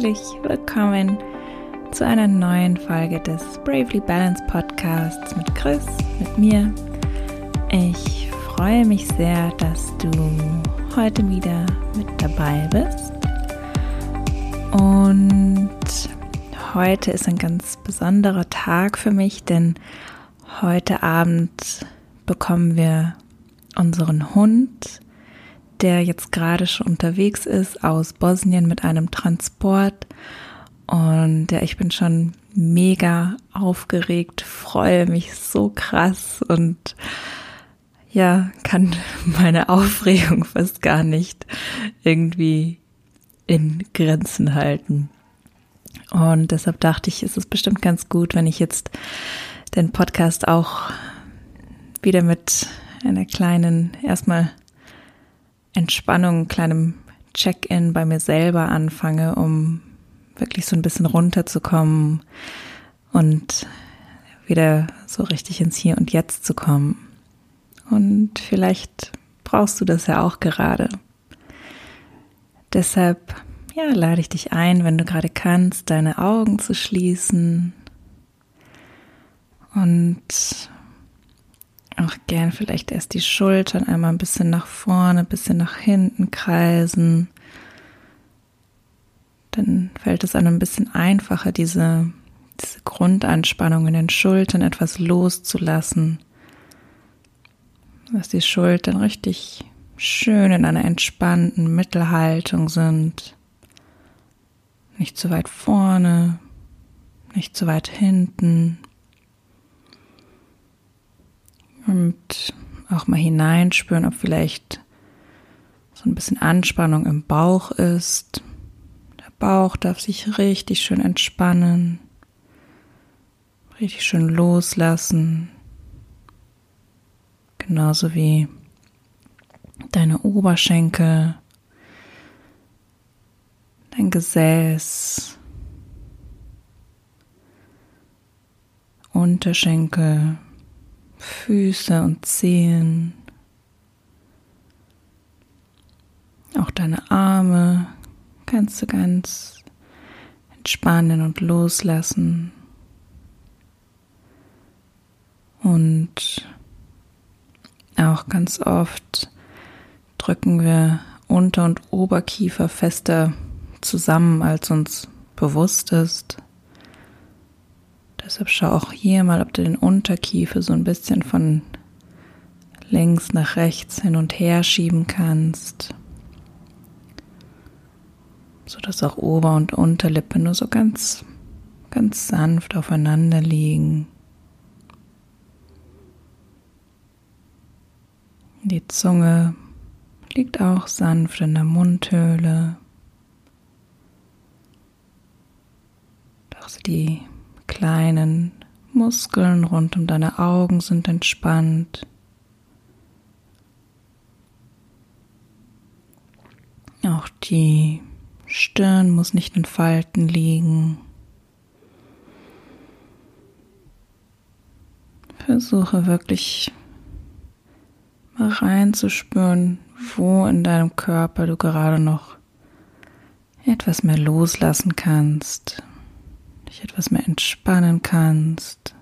herzlich willkommen zu einer neuen Folge des Bravely Balanced Podcasts mit Chris, mit mir. Ich freue mich sehr, dass du heute wieder mit dabei bist. Und heute ist ein ganz besonderer Tag für mich, denn heute Abend bekommen wir unseren Hund der jetzt gerade schon unterwegs ist aus Bosnien mit einem Transport. Und ja, ich bin schon mega aufgeregt, freue mich so krass und ja, kann meine Aufregung fast gar nicht irgendwie in Grenzen halten. Und deshalb dachte ich, ist es bestimmt ganz gut, wenn ich jetzt den Podcast auch wieder mit einer kleinen, erstmal Entspannung, kleinem Check-in bei mir selber anfange, um wirklich so ein bisschen runterzukommen und wieder so richtig ins Hier und Jetzt zu kommen. Und vielleicht brauchst du das ja auch gerade. Deshalb, ja, lade ich dich ein, wenn du gerade kannst, deine Augen zu schließen und auch gern vielleicht erst die Schultern einmal ein bisschen nach vorne, ein bisschen nach hinten kreisen. Dann fällt es einem ein bisschen einfacher, diese, diese Grundanspannung in den Schultern etwas loszulassen. Dass die Schultern richtig schön in einer entspannten Mittelhaltung sind. Nicht zu weit vorne, nicht zu weit hinten, und auch mal hineinspüren, ob vielleicht so ein bisschen Anspannung im Bauch ist. Der Bauch darf sich richtig schön entspannen, richtig schön loslassen. Genauso wie deine Oberschenkel, dein Gesäß, Unterschenkel. Füße und Zehen, auch deine Arme kannst du ganz entspannen und loslassen. Und auch ganz oft drücken wir Unter- und Oberkiefer fester zusammen, als uns bewusst ist. Deshalb schau auch hier mal, ob du den Unterkiefer so ein bisschen von links nach rechts hin und her schieben kannst, so dass auch Ober- und Unterlippe nur so ganz, ganz sanft aufeinander liegen. Die Zunge liegt auch sanft in der Mundhöhle. Doch die kleinen Muskeln rund um deine Augen sind entspannt. Auch die Stirn muss nicht in Falten liegen. Versuche wirklich mal reinzuspüren, wo in deinem Körper du gerade noch etwas mehr loslassen kannst dich etwas mehr entspannen kannst.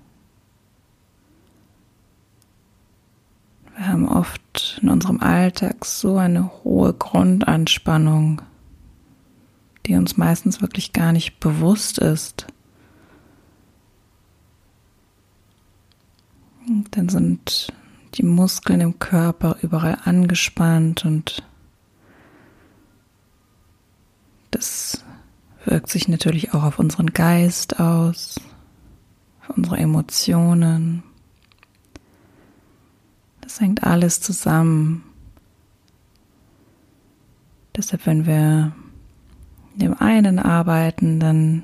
Wir haben oft in unserem Alltag so eine hohe Grundanspannung, die uns meistens wirklich gar nicht bewusst ist. Und dann sind die Muskeln im Körper überall angespannt und das wirkt sich natürlich auch auf unseren Geist aus, auf unsere Emotionen. Das hängt alles zusammen. Deshalb, wenn wir dem einen arbeiten, dann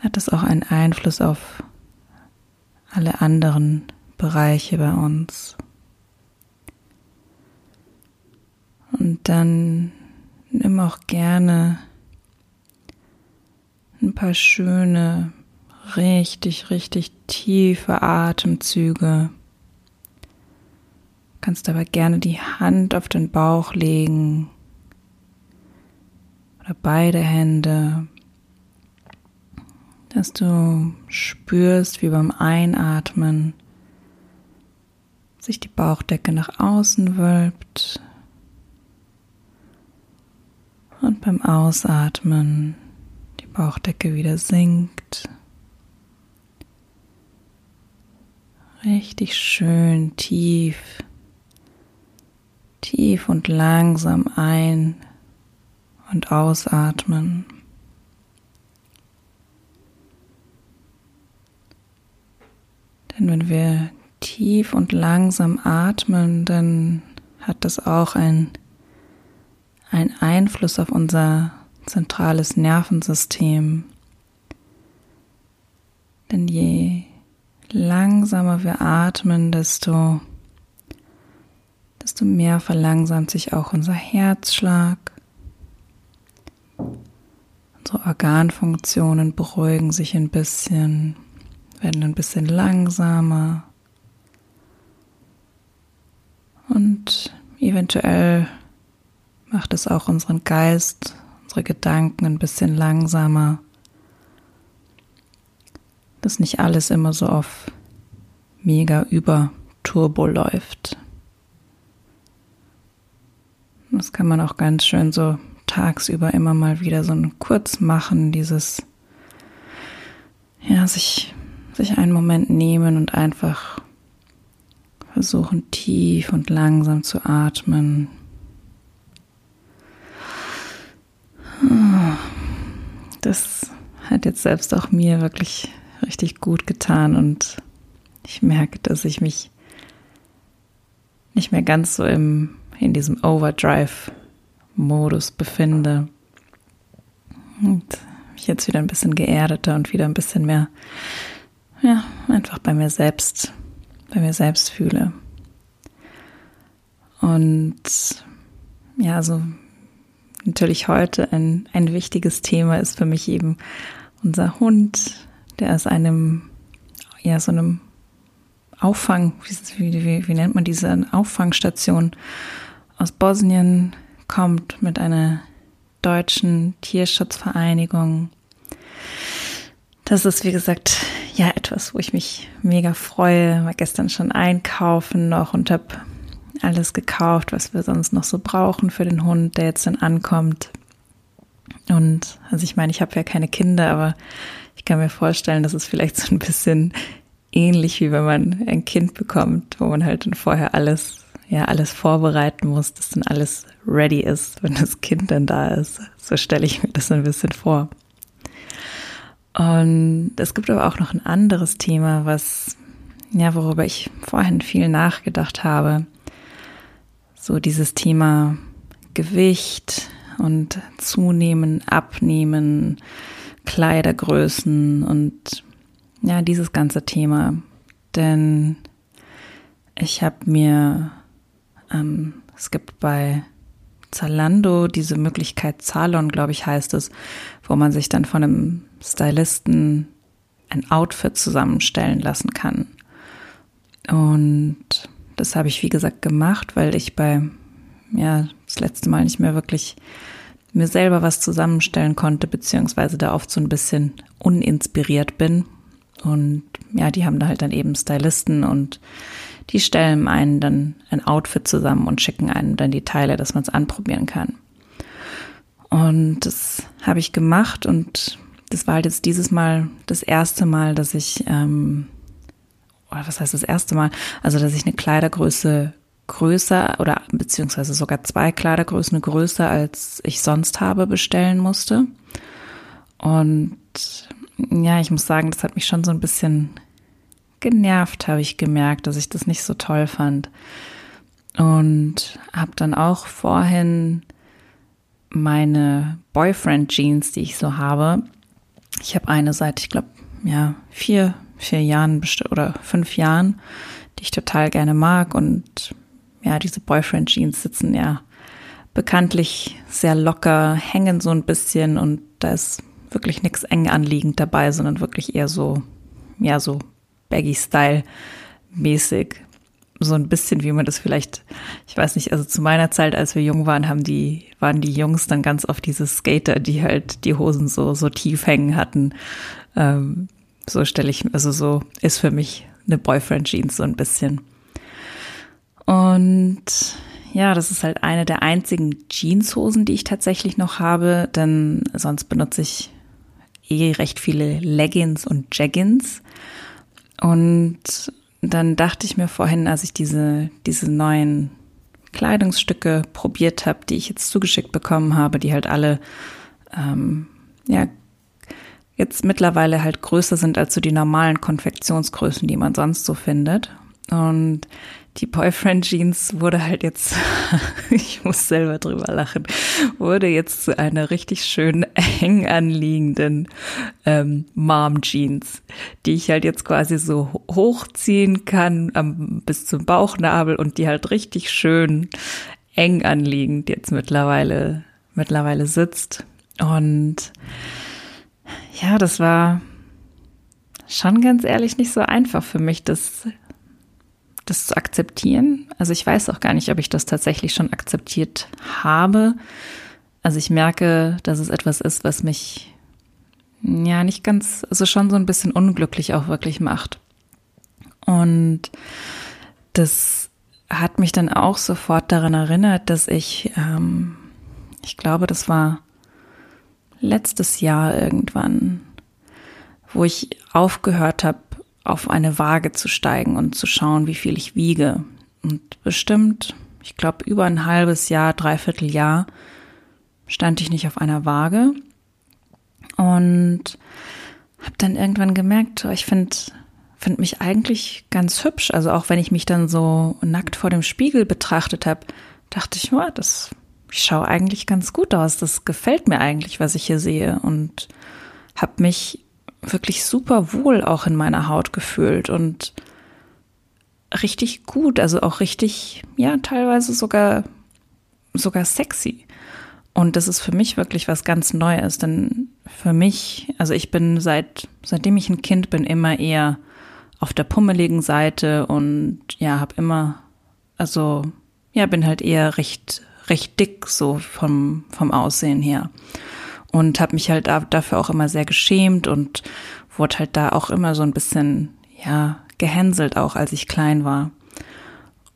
hat das auch einen Einfluss auf alle anderen Bereiche bei uns. Und dann nimm auch gerne ein paar schöne, richtig, richtig tiefe Atemzüge. Du kannst aber gerne die Hand auf den Bauch legen oder beide Hände, dass du spürst, wie beim Einatmen sich die Bauchdecke nach außen wölbt und beim Ausatmen Bauchdecke wieder sinkt. Richtig schön tief, tief und langsam ein und ausatmen. Denn wenn wir tief und langsam atmen, dann hat das auch ein einen Einfluss auf unser zentrales Nervensystem. Denn je langsamer wir atmen, desto, desto mehr verlangsamt sich auch unser Herzschlag. Unsere Organfunktionen beruhigen sich ein bisschen, werden ein bisschen langsamer. Und eventuell macht es auch unseren Geist, unsere Gedanken ein bisschen langsamer, dass nicht alles immer so auf mega über Turbo läuft. Das kann man auch ganz schön so tagsüber immer mal wieder so kurz machen, dieses, ja, sich, sich einen Moment nehmen und einfach versuchen tief und langsam zu atmen, Das hat jetzt selbst auch mir wirklich richtig gut getan und ich merke, dass ich mich nicht mehr ganz so im, in diesem Overdrive-Modus befinde und mich jetzt wieder ein bisschen geerdeter und wieder ein bisschen mehr, ja, einfach bei mir selbst, bei mir selbst fühle. Und ja, so natürlich heute ein, ein wichtiges Thema ist für mich eben unser Hund, der aus einem, ja, so einem Auffang, wie, wie, wie nennt man diese Auffangstation aus Bosnien kommt mit einer deutschen Tierschutzvereinigung. Das ist, wie gesagt, ja, etwas, wo ich mich mega freue. War gestern schon einkaufen noch und habe alles gekauft, was wir sonst noch so brauchen für den Hund, der jetzt dann ankommt. Und also ich meine, ich habe ja keine Kinder, aber ich kann mir vorstellen, dass es vielleicht so ein bisschen ähnlich wie wenn man ein Kind bekommt, wo man halt dann vorher alles, ja, alles vorbereiten muss, dass dann alles ready ist, wenn das Kind dann da ist. So stelle ich mir das ein bisschen vor. Und es gibt aber auch noch ein anderes Thema, was, ja, worüber ich vorhin viel nachgedacht habe so dieses Thema Gewicht und zunehmen, abnehmen, Kleidergrößen und ja, dieses ganze Thema. Denn ich habe mir, ähm, es gibt bei Zalando diese Möglichkeit, Zalon, glaube ich, heißt es, wo man sich dann von einem Stylisten ein Outfit zusammenstellen lassen kann. Und das habe ich, wie gesagt, gemacht, weil ich bei, ja, das letzte Mal nicht mehr wirklich mir selber was zusammenstellen konnte, beziehungsweise da oft so ein bisschen uninspiriert bin. Und ja, die haben da halt dann eben Stylisten und die stellen einen dann ein Outfit zusammen und schicken einem dann die Teile, dass man es anprobieren kann. Und das habe ich gemacht und das war halt jetzt dieses Mal das erste Mal, dass ich ähm, oder was heißt das erste Mal, also dass ich eine Kleidergröße größer oder beziehungsweise sogar zwei Kleidergrößen größer als ich sonst habe bestellen musste. Und ja, ich muss sagen, das hat mich schon so ein bisschen genervt, habe ich gemerkt, dass ich das nicht so toll fand. Und habe dann auch vorhin meine Boyfriend Jeans, die ich so habe. Ich habe eine seit, ich glaube, ja, vier, vier Jahren oder fünf Jahren, die ich total gerne mag. Und ja, diese Boyfriend Jeans sitzen ja bekanntlich sehr locker, hängen so ein bisschen und da ist wirklich nichts eng anliegend dabei, sondern wirklich eher so, ja, so Baggy-Style mäßig. so ein bisschen, wie man das vielleicht, ich weiß nicht, also zu meiner Zeit, als wir jung waren, haben die, waren die Jungs dann ganz oft diese Skater, die halt die Hosen so, so tief hängen hatten. Ähm, so stelle ich, also so ist für mich eine Boyfriend-Jeans so ein bisschen. Und ja, das ist halt eine der einzigen Jeanshosen, die ich tatsächlich noch habe, denn sonst benutze ich eh recht viele Leggings und Jaggins. Und dann dachte ich mir vorhin, als ich diese, diese neuen Kleidungsstücke probiert habe, die ich jetzt zugeschickt bekommen habe, die halt alle ähm, ja jetzt mittlerweile halt größer sind als so die normalen Konfektionsgrößen, die man sonst so findet. Und die Boyfriend Jeans wurde halt jetzt, ich muss selber drüber lachen, wurde jetzt zu einer richtig schön eng anliegenden ähm, Mom Jeans, die ich halt jetzt quasi so hochziehen kann am, bis zum Bauchnabel und die halt richtig schön eng anliegend jetzt mittlerweile mittlerweile sitzt und ja, das war schon ganz ehrlich nicht so einfach für mich, das das zu akzeptieren. Also ich weiß auch gar nicht, ob ich das tatsächlich schon akzeptiert habe. Also ich merke, dass es etwas ist, was mich ja nicht ganz, also schon so ein bisschen unglücklich auch wirklich macht. Und das hat mich dann auch sofort daran erinnert, dass ich, ähm, ich glaube, das war letztes Jahr irgendwann, wo ich aufgehört habe, auf eine Waage zu steigen und zu schauen, wie viel ich wiege. Und bestimmt, ich glaube, über ein halbes Jahr, dreiviertel Jahr stand ich nicht auf einer Waage und habe dann irgendwann gemerkt, ich finde find mich eigentlich ganz hübsch. Also auch wenn ich mich dann so nackt vor dem Spiegel betrachtet habe, dachte ich, oh, das ich schaue eigentlich ganz gut aus. Das gefällt mir eigentlich, was ich hier sehe und habe mich wirklich super wohl auch in meiner Haut gefühlt und richtig gut, also auch richtig, ja, teilweise sogar, sogar sexy. Und das ist für mich wirklich was ganz Neues, denn für mich, also ich bin seit, seitdem ich ein Kind bin, immer eher auf der pummeligen Seite und ja, habe immer, also ja, bin halt eher recht, recht dick so vom, vom Aussehen her und habe mich halt dafür auch immer sehr geschämt und wurde halt da auch immer so ein bisschen, ja, gehänselt auch, als ich klein war.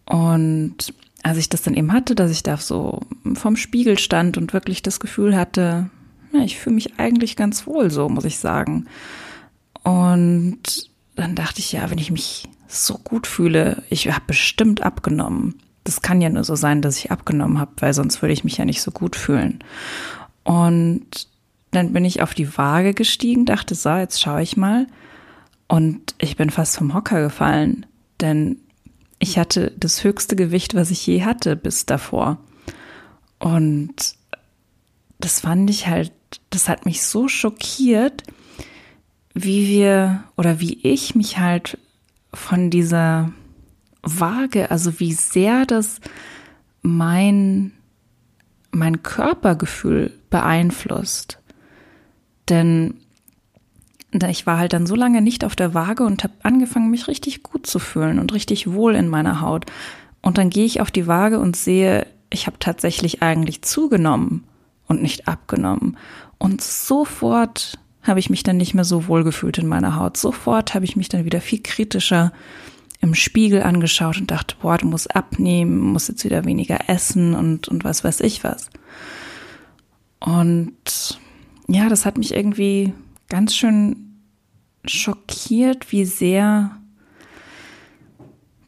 Und als ich das dann eben hatte, dass ich da so vom Spiegel stand und wirklich das Gefühl hatte, ja, ich fühle mich eigentlich ganz wohl so, muss ich sagen. Und dann dachte ich, ja, wenn ich mich so gut fühle, ich habe bestimmt abgenommen. Das kann ja nur so sein, dass ich abgenommen habe, weil sonst würde ich mich ja nicht so gut fühlen. Und dann bin ich auf die Waage gestiegen, dachte, so, jetzt schaue ich mal. Und ich bin fast vom Hocker gefallen, denn ich hatte das höchste Gewicht, was ich je hatte bis davor. Und das fand ich halt, das hat mich so schockiert, wie wir oder wie ich mich halt von dieser Waage, also wie sehr das mein, mein Körpergefühl beeinflusst. Denn ich war halt dann so lange nicht auf der Waage und habe angefangen, mich richtig gut zu fühlen und richtig wohl in meiner Haut. Und dann gehe ich auf die Waage und sehe, ich habe tatsächlich eigentlich zugenommen und nicht abgenommen. Und sofort habe ich mich dann nicht mehr so wohl gefühlt in meiner Haut. Sofort habe ich mich dann wieder viel kritischer im Spiegel angeschaut und dachte, boah, du musst abnehmen, musst jetzt wieder weniger essen und, und was weiß ich was. Und ja, das hat mich irgendwie ganz schön schockiert, wie sehr,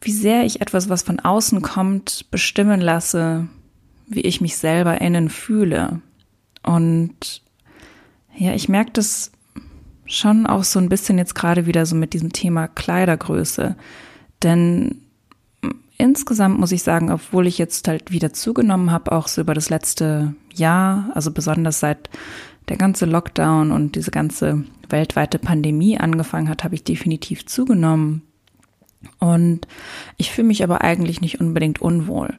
wie sehr ich etwas, was von außen kommt, bestimmen lasse, wie ich mich selber innen fühle. Und ja, ich merke das schon auch so ein bisschen jetzt gerade wieder so mit diesem Thema Kleidergröße. Denn insgesamt muss ich sagen, obwohl ich jetzt halt wieder zugenommen habe, auch so über das letzte Jahr, also besonders seit der ganze Lockdown und diese ganze weltweite Pandemie angefangen hat, habe ich definitiv zugenommen. Und ich fühle mich aber eigentlich nicht unbedingt unwohl.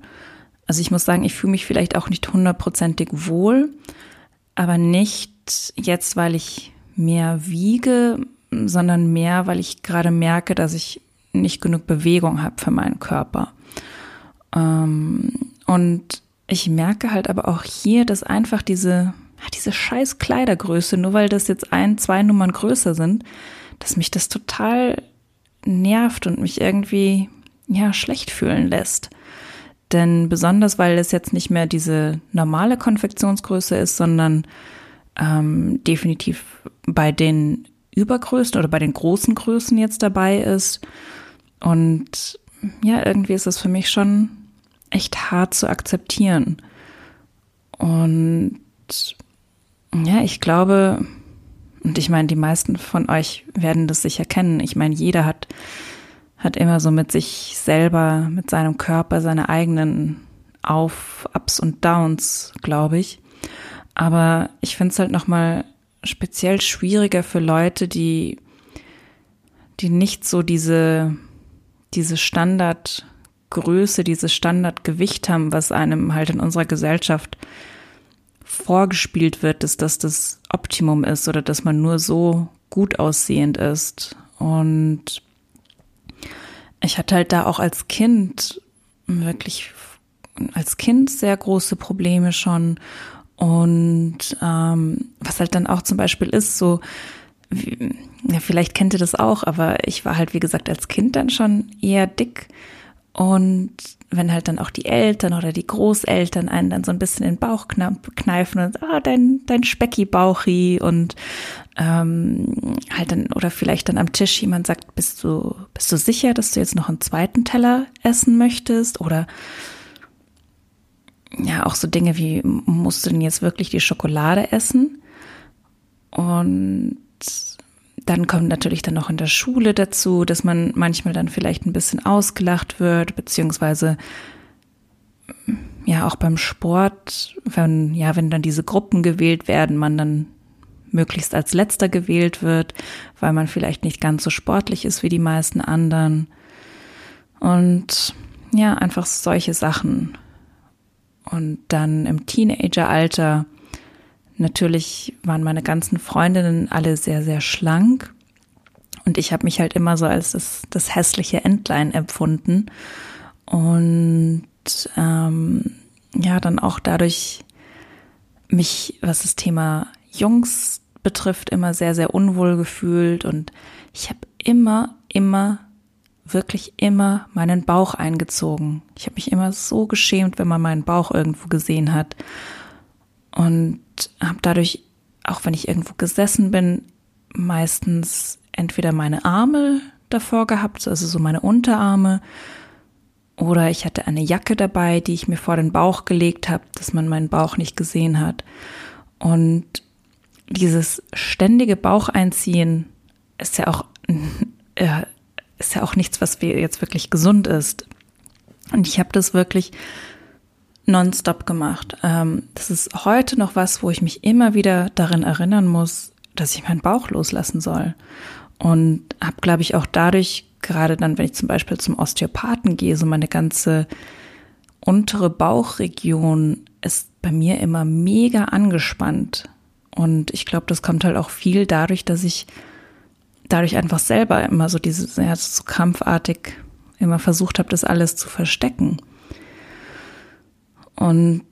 Also ich muss sagen, ich fühle mich vielleicht auch nicht hundertprozentig wohl, aber nicht jetzt, weil ich mehr wiege, sondern mehr, weil ich gerade merke, dass ich nicht genug Bewegung habe für meinen Körper. Ähm, und ich merke halt aber auch hier, dass einfach diese, diese scheiß Kleidergröße, nur weil das jetzt ein, zwei Nummern größer sind, dass mich das total nervt und mich irgendwie, ja, schlecht fühlen lässt. Denn besonders, weil es jetzt nicht mehr diese normale Konfektionsgröße ist, sondern ähm, definitiv bei den Übergrößen oder bei den großen Größen jetzt dabei ist. Und ja, irgendwie ist es für mich schon echt hart zu akzeptieren. Und ja, ich glaube, und ich meine, die meisten von euch werden das sicher kennen. Ich meine, jeder hat, hat immer so mit sich selber, mit seinem Körper seine eigenen Auf, Ups und Downs, glaube ich. Aber ich finde es halt nochmal speziell schwieriger für Leute, die, die nicht so diese, diese Standardgröße, dieses Standardgewicht haben, was einem halt in unserer Gesellschaft vorgespielt wird, dass das das Optimum ist oder dass man nur so gut aussehend ist. Und ich hatte halt da auch als Kind wirklich als Kind sehr große Probleme schon. Und ähm, was halt dann auch zum Beispiel ist, so, wie, ja, vielleicht kennt ihr das auch, aber ich war halt, wie gesagt, als Kind dann schon eher dick. Und wenn halt dann auch die Eltern oder die Großeltern einen dann so ein bisschen in den Bauch kneifen und ah, dein, dein Specki-Bauchi und ähm, halt dann, oder vielleicht dann am Tisch jemand sagt, bist du, bist du sicher, dass du jetzt noch einen zweiten Teller essen möchtest? Oder ja, auch so Dinge wie, musst du denn jetzt wirklich die Schokolade essen? Und dann kommt natürlich dann noch in der Schule dazu, dass man manchmal dann vielleicht ein bisschen ausgelacht wird, beziehungsweise ja auch beim Sport, wenn ja, wenn dann diese Gruppen gewählt werden, man dann möglichst als letzter gewählt wird, weil man vielleicht nicht ganz so sportlich ist wie die meisten anderen. Und ja, einfach solche Sachen. Und dann im Teenageralter Natürlich waren meine ganzen Freundinnen alle sehr, sehr schlank. Und ich habe mich halt immer so als das, das hässliche Entlein empfunden. Und ähm, ja, dann auch dadurch mich, was das Thema Jungs betrifft, immer sehr, sehr unwohl gefühlt. Und ich habe immer, immer, wirklich immer meinen Bauch eingezogen. Ich habe mich immer so geschämt, wenn man meinen Bauch irgendwo gesehen hat. Und habe dadurch, auch wenn ich irgendwo gesessen bin, meistens entweder meine Arme davor gehabt, also so meine Unterarme, oder ich hatte eine Jacke dabei, die ich mir vor den Bauch gelegt habe, dass man meinen Bauch nicht gesehen hat. Und dieses ständige Baucheinziehen ist ja auch äh, ist ja auch nichts, was jetzt wirklich gesund ist. Und ich habe das wirklich nonstop gemacht. Ähm, das ist heute noch was, wo ich mich immer wieder darin erinnern muss, dass ich meinen Bauch loslassen soll. Und habe, glaube ich, auch dadurch, gerade dann, wenn ich zum Beispiel zum Osteopathen gehe, so meine ganze untere Bauchregion ist bei mir immer mega angespannt. Und ich glaube, das kommt halt auch viel dadurch, dass ich dadurch einfach selber immer so diese, ja, so krampfartig immer versucht habe, das alles zu verstecken. Und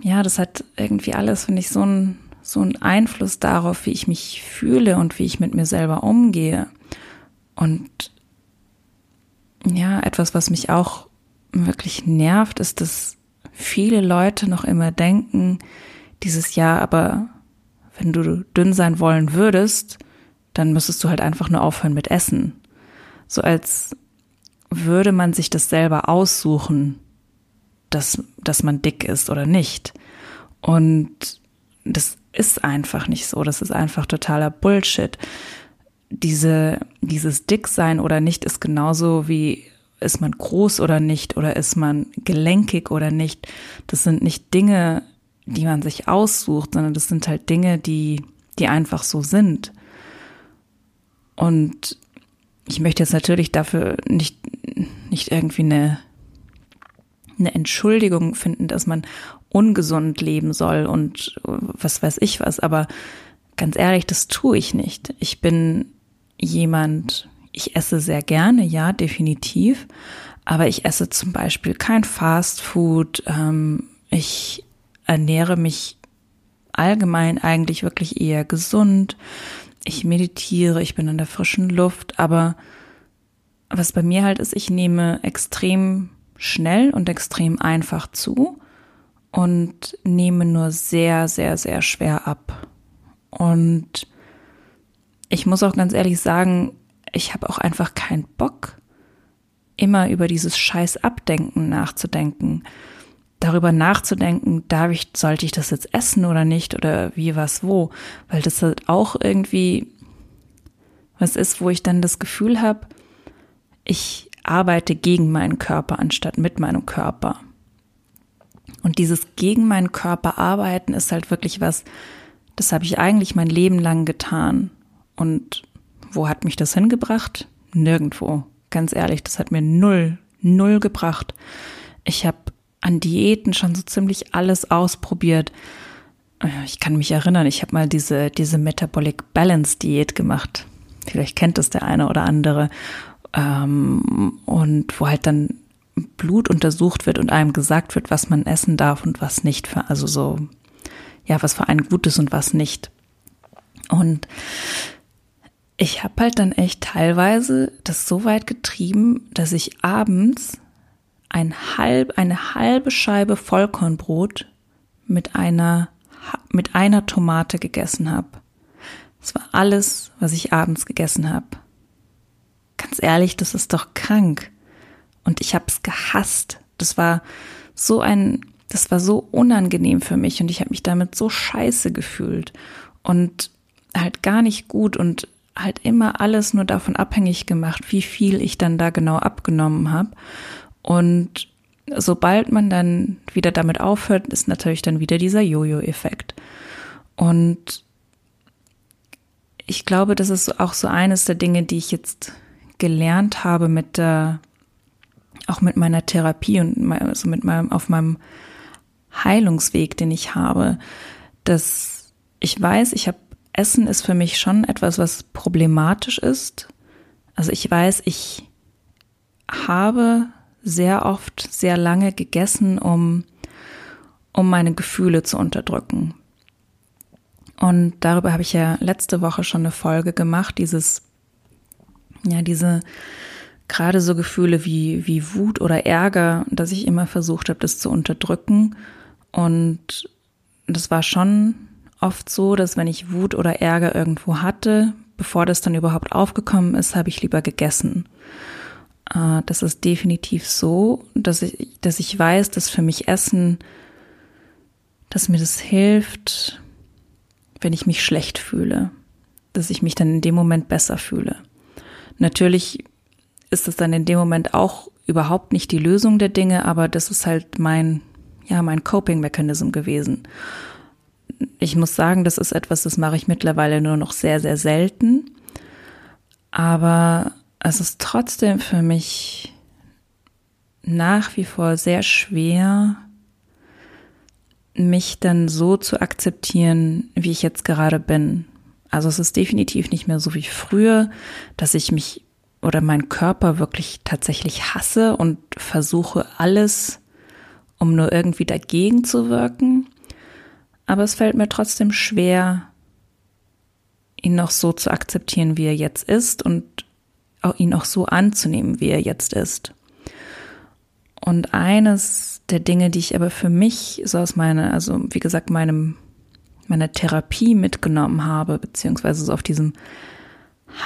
ja, das hat irgendwie alles, finde ich, so einen so einen Einfluss darauf, wie ich mich fühle und wie ich mit mir selber umgehe. Und ja, etwas, was mich auch wirklich nervt, ist, dass viele Leute noch immer denken, dieses Jahr, aber wenn du dünn sein wollen würdest, dann müsstest du halt einfach nur aufhören mit Essen. So als würde man sich das selber aussuchen, dass, dass man dick ist oder nicht. Und das ist einfach nicht so. Das ist einfach totaler Bullshit. Diese, dieses Dicksein oder nicht ist genauso wie ist man groß oder nicht oder ist man gelenkig oder nicht. Das sind nicht Dinge, die man sich aussucht, sondern das sind halt Dinge, die, die einfach so sind. Und ich möchte jetzt natürlich dafür nicht, nicht irgendwie eine eine Entschuldigung finden, dass man ungesund leben soll und was weiß ich was. Aber ganz ehrlich, das tue ich nicht. Ich bin jemand, ich esse sehr gerne, ja, definitiv. Aber ich esse zum Beispiel kein Fast Food. Ähm, ich ernähre mich allgemein eigentlich wirklich eher gesund. Ich meditiere, ich bin in der frischen Luft, aber was bei mir halt ist, ich nehme extrem schnell und extrem einfach zu und nehme nur sehr, sehr, sehr schwer ab. Und ich muss auch ganz ehrlich sagen, ich habe auch einfach keinen Bock, immer über dieses scheiß Abdenken nachzudenken. Darüber nachzudenken, darf ich, sollte ich das jetzt essen oder nicht oder wie, was, wo. Weil das halt auch irgendwie was ist, wo ich dann das Gefühl habe, ich arbeite gegen meinen Körper anstatt mit meinem Körper. Und dieses gegen meinen Körper arbeiten ist halt wirklich was, das habe ich eigentlich mein Leben lang getan. Und wo hat mich das hingebracht? Nirgendwo. Ganz ehrlich, das hat mir null, null gebracht. Ich habe an Diäten schon so ziemlich alles ausprobiert. Ich kann mich erinnern, ich habe mal diese, diese Metabolic Balance Diät gemacht. Vielleicht kennt es der eine oder andere. Ähm, und wo halt dann Blut untersucht wird und einem gesagt wird, was man essen darf und was nicht. Für, also so, ja, was für einen gut ist und was nicht. Und ich habe halt dann echt teilweise das so weit getrieben, dass ich abends ein halb, eine halbe Scheibe Vollkornbrot mit einer, mit einer Tomate gegessen habe. Das war alles, was ich abends gegessen habe. Ganz ehrlich, das ist doch krank. Und ich habe es gehasst. Das war so ein, das war so unangenehm für mich und ich habe mich damit so scheiße gefühlt und halt gar nicht gut und halt immer alles nur davon abhängig gemacht, wie viel ich dann da genau abgenommen habe. Und sobald man dann wieder damit aufhört, ist natürlich dann wieder dieser Jojo-Effekt. Und ich glaube, das ist auch so eines der Dinge, die ich jetzt gelernt habe mit der auch mit meiner Therapie und also mit meinem, auf meinem Heilungsweg, den ich habe, dass ich weiß, ich habe, Essen ist für mich schon etwas, was problematisch ist. Also ich weiß, ich habe sehr oft sehr lange gegessen, um, um meine Gefühle zu unterdrücken. Und darüber habe ich ja letzte Woche schon eine Folge gemacht, dieses, ja, diese gerade so Gefühle wie, wie Wut oder Ärger, dass ich immer versucht habe, das zu unterdrücken. Und das war schon oft so, dass wenn ich Wut oder Ärger irgendwo hatte, bevor das dann überhaupt aufgekommen ist, habe ich lieber gegessen. Äh, das ist definitiv so, dass ich, dass ich weiß, dass für mich Essen, dass mir das hilft, wenn ich mich schlecht fühle, dass ich mich dann in dem Moment besser fühle. Natürlich ist es dann in dem Moment auch überhaupt nicht die Lösung der Dinge, aber das ist halt mein, ja, mein Coping-Mechanism gewesen. Ich muss sagen, das ist etwas, das mache ich mittlerweile nur noch sehr, sehr selten. Aber es ist trotzdem für mich nach wie vor sehr schwer, mich dann so zu akzeptieren, wie ich jetzt gerade bin. Also es ist definitiv nicht mehr so wie früher, dass ich mich oder meinen Körper wirklich tatsächlich hasse und versuche alles, um nur irgendwie dagegen zu wirken. Aber es fällt mir trotzdem schwer, ihn noch so zu akzeptieren, wie er jetzt ist und auch ihn auch so anzunehmen, wie er jetzt ist. Und eines der Dinge, die ich aber für mich so aus meiner, also wie gesagt, meinem, meiner Therapie mitgenommen habe, beziehungsweise so auf diesem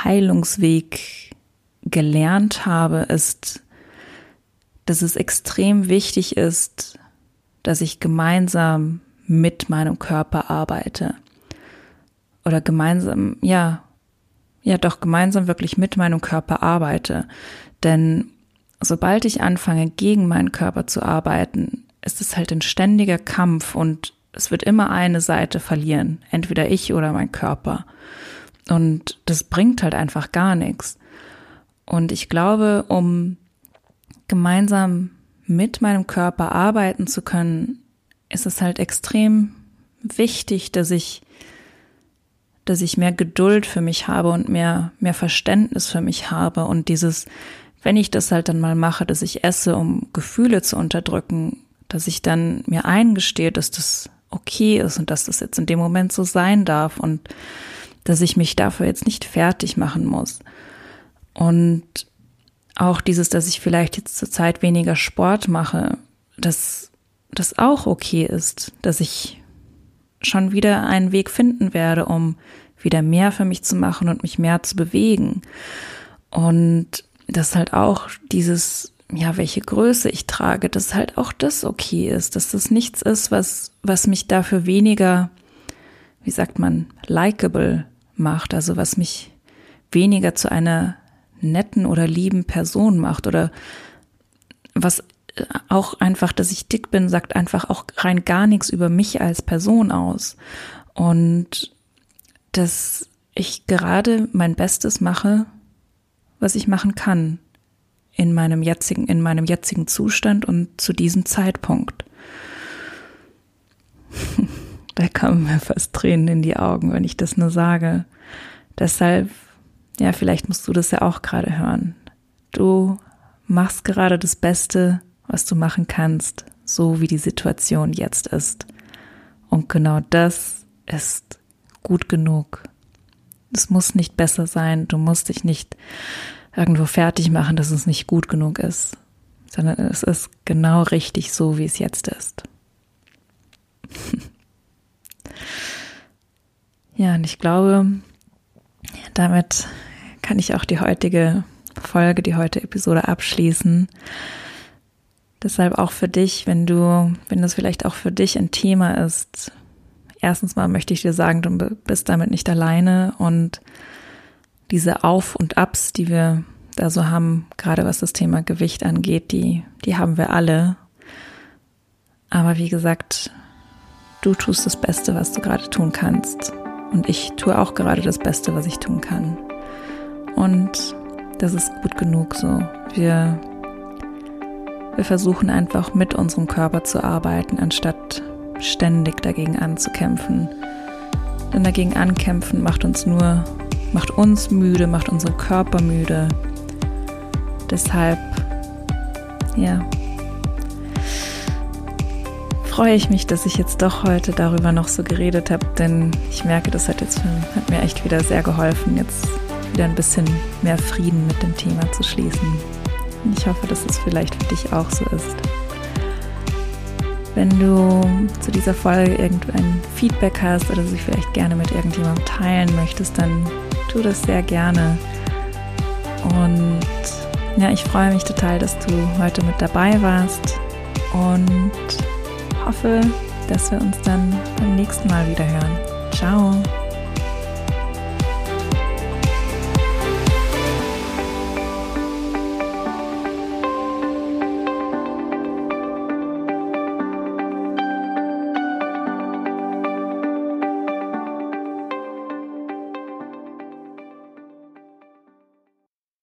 Heilungsweg gelernt habe, ist, dass es extrem wichtig ist, dass ich gemeinsam mit meinem Körper arbeite. Oder gemeinsam, ja, ja doch gemeinsam wirklich mit meinem Körper arbeite. Denn sobald ich anfange, gegen meinen Körper zu arbeiten, ist es halt ein ständiger Kampf und es wird immer eine Seite verlieren, entweder ich oder mein Körper. Und das bringt halt einfach gar nichts. Und ich glaube, um gemeinsam mit meinem Körper arbeiten zu können, ist es halt extrem wichtig, dass ich, dass ich mehr Geduld für mich habe und mehr, mehr Verständnis für mich habe und dieses, wenn ich das halt dann mal mache, dass ich esse, um Gefühle zu unterdrücken, dass ich dann mir eingestehe, dass das okay ist und dass das jetzt in dem Moment so sein darf und dass ich mich dafür jetzt nicht fertig machen muss. Und auch dieses, dass ich vielleicht jetzt zur Zeit weniger Sport mache, dass das auch okay ist, dass ich schon wieder einen Weg finden werde, um wieder mehr für mich zu machen und mich mehr zu bewegen. Und dass halt auch dieses, ja, welche Größe ich trage, dass halt auch das okay ist, dass das nichts ist, was, was mich dafür weniger, wie sagt man, likable macht, also was mich weniger zu einer netten oder lieben Person macht oder was auch einfach, dass ich dick bin, sagt einfach auch rein gar nichts über mich als Person aus. Und dass ich gerade mein Bestes mache, was ich machen kann in meinem jetzigen, in meinem jetzigen Zustand und zu diesem Zeitpunkt. da kommen mir fast Tränen in die Augen, wenn ich das nur sage. Deshalb, ja, vielleicht musst du das ja auch gerade hören. Du machst gerade das Beste, was du machen kannst, so wie die Situation jetzt ist. Und genau das ist gut genug. Es muss nicht besser sein, du musst dich nicht irgendwo fertig machen, dass es nicht gut genug ist, sondern es ist genau richtig so, wie es jetzt ist. ja, und ich glaube, damit kann ich auch die heutige Folge, die heutige Episode abschließen. Deshalb auch für dich, wenn du, wenn das vielleicht auch für dich ein Thema ist, erstens mal möchte ich dir sagen, du bist damit nicht alleine und diese Auf und Abs, die wir da so haben, gerade was das Thema Gewicht angeht, die, die haben wir alle. Aber wie gesagt, du tust das Beste, was du gerade tun kannst. Und ich tue auch gerade das Beste, was ich tun kann. Und das ist gut genug so. Wir wir versuchen einfach mit unserem Körper zu arbeiten, anstatt ständig dagegen anzukämpfen. Denn dagegen ankämpfen macht uns nur, macht uns müde, macht unseren Körper müde. Deshalb, ja, freue ich mich, dass ich jetzt doch heute darüber noch so geredet habe, denn ich merke, das hat jetzt hat mir echt wieder sehr geholfen, jetzt wieder ein bisschen mehr Frieden mit dem Thema zu schließen. Und ich hoffe, dass es vielleicht für dich auch so ist. Wenn du zu dieser Folge irgendein Feedback hast oder sie vielleicht gerne mit irgendjemandem teilen möchtest, dann tu das sehr gerne. Und ja, ich freue mich total, dass du heute mit dabei warst und hoffe, dass wir uns dann beim nächsten Mal wieder hören. Ciao!